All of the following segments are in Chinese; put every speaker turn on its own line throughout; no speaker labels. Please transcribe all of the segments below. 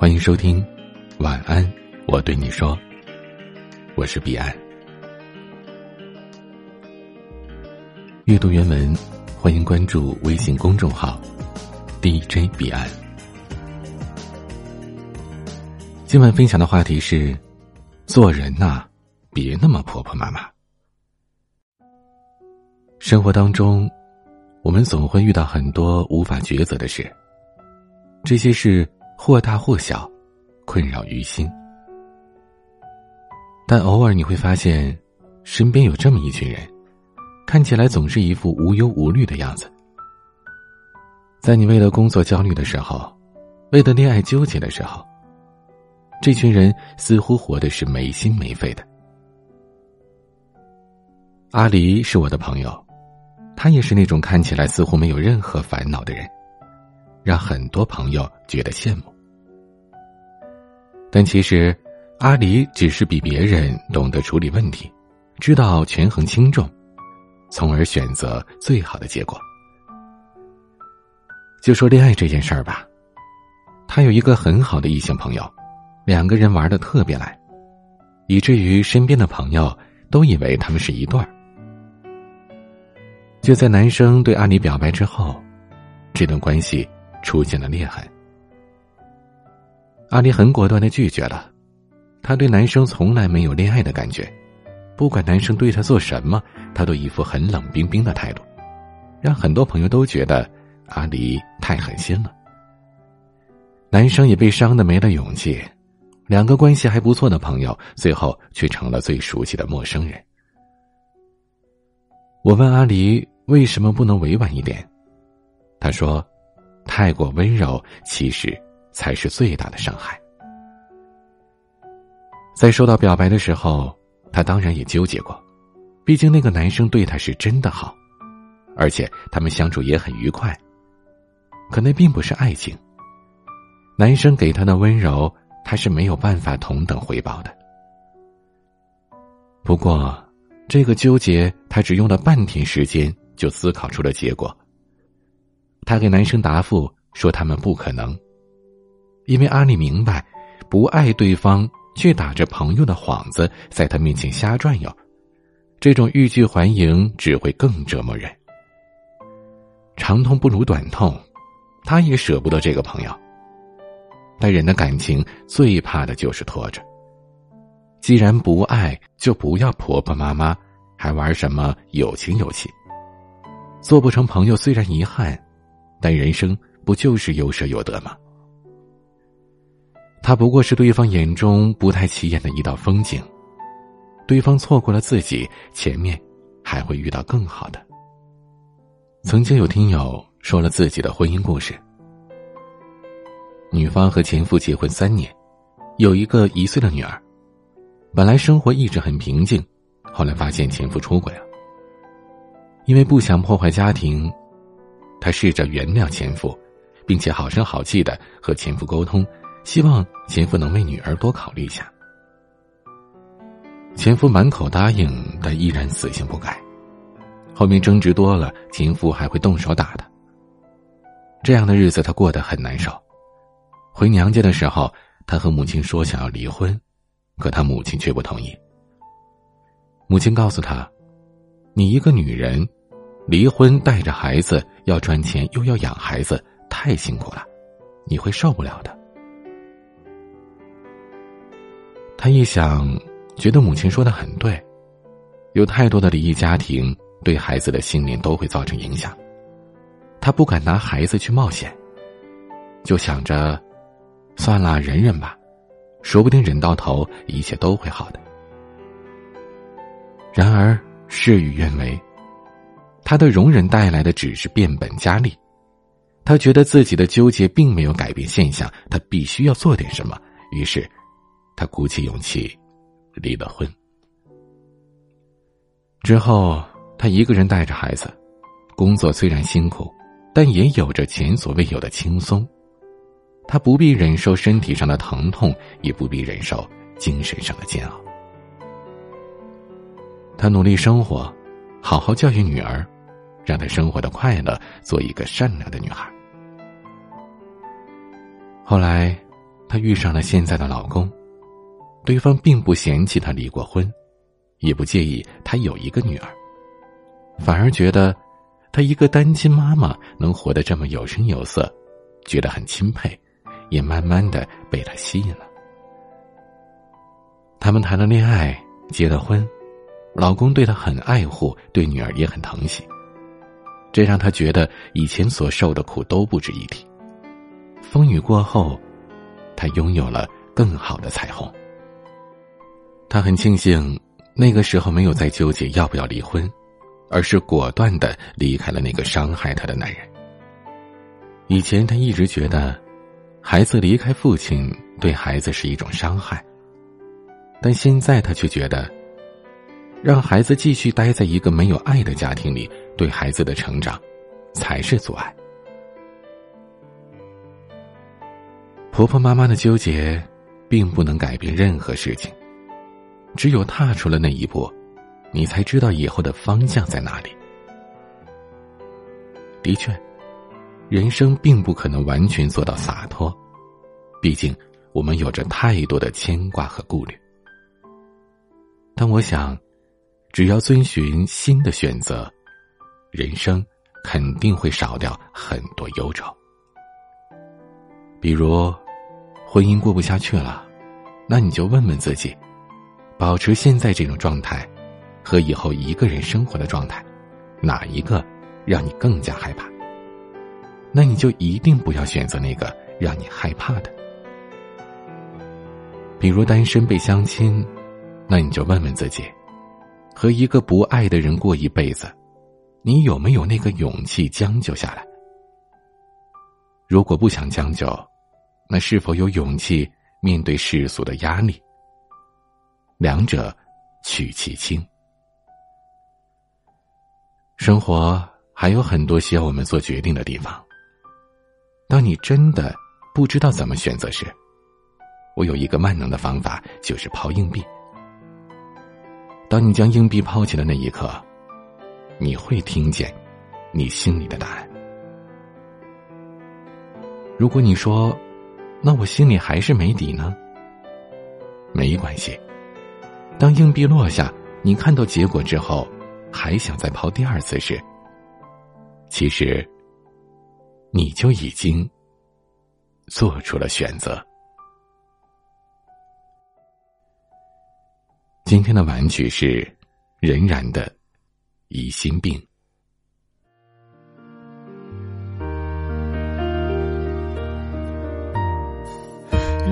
欢迎收听，晚安，我对你说，我是彼岸。阅读原文，欢迎关注微信公众号 DJ 彼岸。今晚分享的话题是：做人呐，别那么婆婆妈妈。生活当中，我们总会遇到很多无法抉择的事，这些事。或大或小，困扰于心。但偶尔你会发现，身边有这么一群人，看起来总是一副无忧无虑的样子。在你为了工作焦虑的时候，为了恋爱纠结的时候，这群人似乎活的是没心没肺的。阿离是我的朋友，他也是那种看起来似乎没有任何烦恼的人。让很多朋友觉得羡慕，但其实，阿离只是比别人懂得处理问题，知道权衡轻重，从而选择最好的结果。就说恋爱这件事儿吧，他有一个很好的异性朋友，两个人玩的特别来，以至于身边的朋友都以为他们是一对儿。就在男生对阿离表白之后，这段关系。出现了裂痕，阿离很果断的拒绝了。他对男生从来没有恋爱的感觉，不管男生对他做什么，他都一副很冷冰冰的态度，让很多朋友都觉得阿离太狠心了。男生也被伤的没了勇气，两个关系还不错的朋友，最后却成了最熟悉的陌生人。我问阿离为什么不能委婉一点，他说。太过温柔，其实才是最大的伤害。在收到表白的时候，他当然也纠结过，毕竟那个男生对他是真的好，而且他们相处也很愉快。可那并不是爱情。男生给他的温柔，他是没有办法同等回报的。不过，这个纠结，他只用了半天时间就思考出了结果。他给男生答复说：“他们不可能，因为阿丽明白，不爱对方却打着朋友的幌子在他面前瞎转悠，这种欲拒还迎只会更折磨人。长痛不如短痛，他也舍不得这个朋友。但人的感情最怕的就是拖着。既然不爱，就不要婆婆妈妈，还玩什么有情有义。做不成朋友虽然遗憾。”但人生不就是有舍有得吗？他不过是对方眼中不太起眼的一道风景，对方错过了自己，前面还会遇到更好的。曾经有听友说了自己的婚姻故事：女方和前夫结婚三年，有一个一岁的女儿，本来生活一直很平静，后来发现前夫出轨了，因为不想破坏家庭。她试着原谅前夫，并且好声好气的和前夫沟通，希望前夫能为女儿多考虑一下。前夫满口答应，但依然死性不改。后面争执多了，前夫还会动手打她。这样的日子她过得很难受。回娘家的时候，她和母亲说想要离婚，可她母亲却不同意。母亲告诉她：“你一个女人。”离婚带着孩子要赚钱又要养孩子，太辛苦了，你会受不了的。他一想，觉得母亲说的很对，有太多的离异家庭对孩子的心灵都会造成影响，他不敢拿孩子去冒险，就想着，算了，忍忍吧，说不定忍到头一切都会好的。然而事与愿违。他的容忍带来的只是变本加厉，他觉得自己的纠结并没有改变现象，他必须要做点什么。于是，他鼓起勇气离了婚。之后，他一个人带着孩子，工作虽然辛苦，但也有着前所未有的轻松。他不必忍受身体上的疼痛，也不必忍受精神上的煎熬。他努力生活。好好教育女儿，让她生活的快乐，做一个善良的女孩。后来，她遇上了现在的老公，对方并不嫌弃她离过婚，也不介意她有一个女儿，反而觉得她一个单亲妈妈能活得这么有声有色，觉得很钦佩，也慢慢的被她吸引了。他们谈了恋爱，结了婚，老公对她很爱护，对女儿也很疼惜，这让她觉得以前所受的苦都不值一提。风雨过后，她拥有了更好的彩虹。她很庆幸那个时候没有再纠结要不要离婚，而是果断的离开了那个伤害她的男人。以前她一直觉得，孩子离开父亲对孩子是一种伤害。但现在他却觉得，让孩子继续待在一个没有爱的家庭里，对孩子的成长才是阻碍。婆婆妈妈的纠结，并不能改变任何事情。只有踏出了那一步，你才知道以后的方向在哪里。的确，人生并不可能完全做到洒脱，毕竟我们有着太多的牵挂和顾虑。但我想，只要遵循新的选择，人生肯定会少掉很多忧愁。比如，婚姻过不下去了，那你就问问自己：保持现在这种状态，和以后一个人生活的状态，哪一个让你更加害怕？那你就一定不要选择那个让你害怕的。比如单身被相亲。那你就问问自己，和一个不爱的人过一辈子，你有没有那个勇气将就下来？如果不想将就，那是否有勇气面对世俗的压力？两者取其轻。生活还有很多需要我们做决定的地方。当你真的不知道怎么选择时，我有一个万能的方法，就是抛硬币。当你将硬币抛弃的那一刻，你会听见你心里的答案。如果你说，那我心里还是没底呢？没关系，当硬币落下，你看到结果之后，还想再抛第二次时，其实你就已经做出了选择。今天的玩具是仍然的疑心病。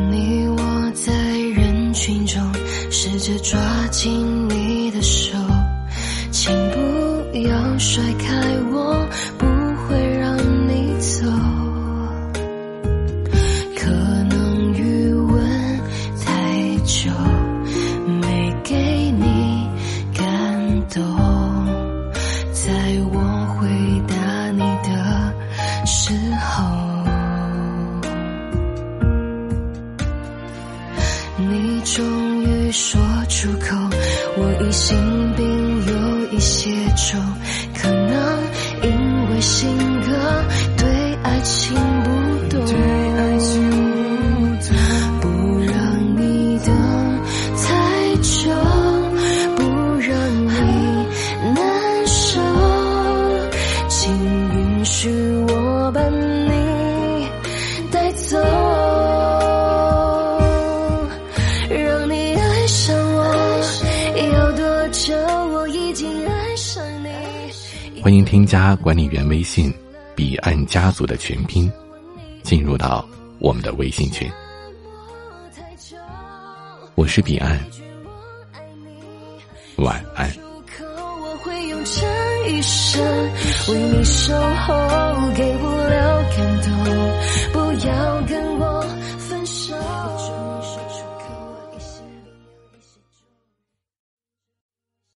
你我在人群中，试着抓时候你终于说出口我疑心病有一些重可能因为性格
欢迎添加管理员微信“彼岸家族”的全拼，进入到我们的微信群。我是彼岸，晚安。
一生为你守候，给不了感动，不要跟我。